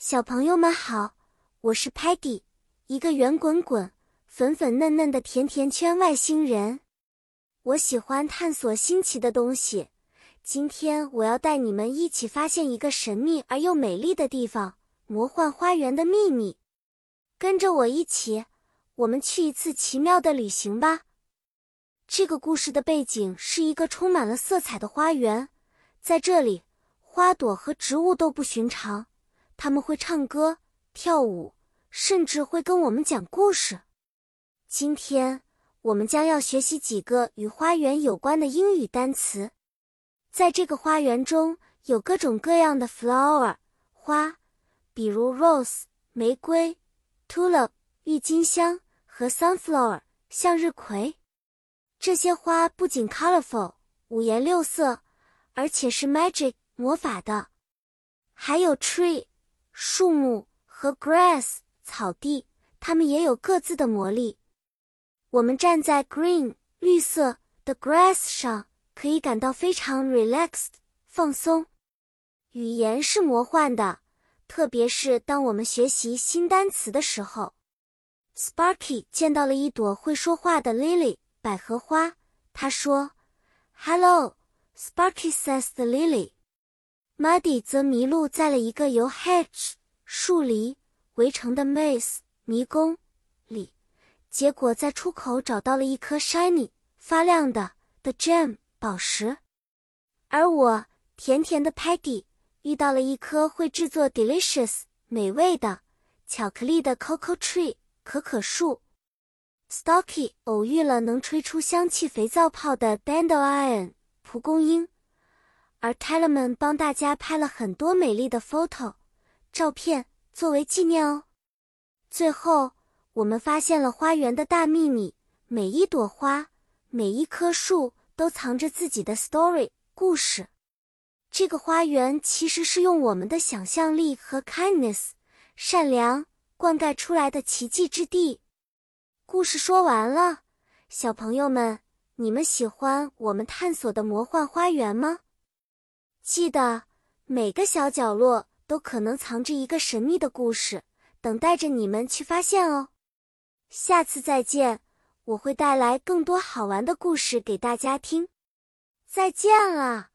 小朋友们好，我是 Patty，一个圆滚滚、粉粉嫩嫩的甜甜圈外星人。我喜欢探索新奇的东西。今天我要带你们一起发现一个神秘而又美丽的地方——魔幻花园的秘密。跟着我一起，我们去一次奇妙的旅行吧。这个故事的背景是一个充满了色彩的花园，在这里，花朵和植物都不寻常。他们会唱歌、跳舞，甚至会跟我们讲故事。今天我们将要学习几个与花园有关的英语单词。在这个花园中有各种各样的 flower 花，比如 rose 玫瑰、tulip 郁金香和 sunflower 向日葵。这些花不仅 colorful 五颜六色，而且是 magic 魔法的。还有 tree。树木和 grass 草地，它们也有各自的魔力。我们站在 green 绿色的 grass 上，可以感到非常 relaxed 放松。语言是魔幻的，特别是当我们学习新单词的时候。Sparky 见到了一朵会说话的 lily 百合花，他说：“Hello, Sparky says the lily。” Muddy 则迷路在了一个由 hedge 树篱围成的 maze 迷宫里，结果在出口找到了一颗 shiny 发亮的 the gem 宝石。而我甜甜的 Patty 遇到了一棵会制作 delicious 美味的巧克力的 cocoa tree 可可树。Stocky 偶遇了能吹出香气肥皂泡的 dandelion 蒲公英。而 Telemann 帮大家拍了很多美丽的 photo 照片作为纪念哦。最后，我们发现了花园的大秘密：每一朵花，每一棵树都藏着自己的 story 故事。这个花园其实是用我们的想象力和 kindness 善良灌溉出来的奇迹之地。故事说完了，小朋友们，你们喜欢我们探索的魔幻花园吗？记得每个小角落都可能藏着一个神秘的故事，等待着你们去发现哦。下次再见，我会带来更多好玩的故事给大家听。再见了。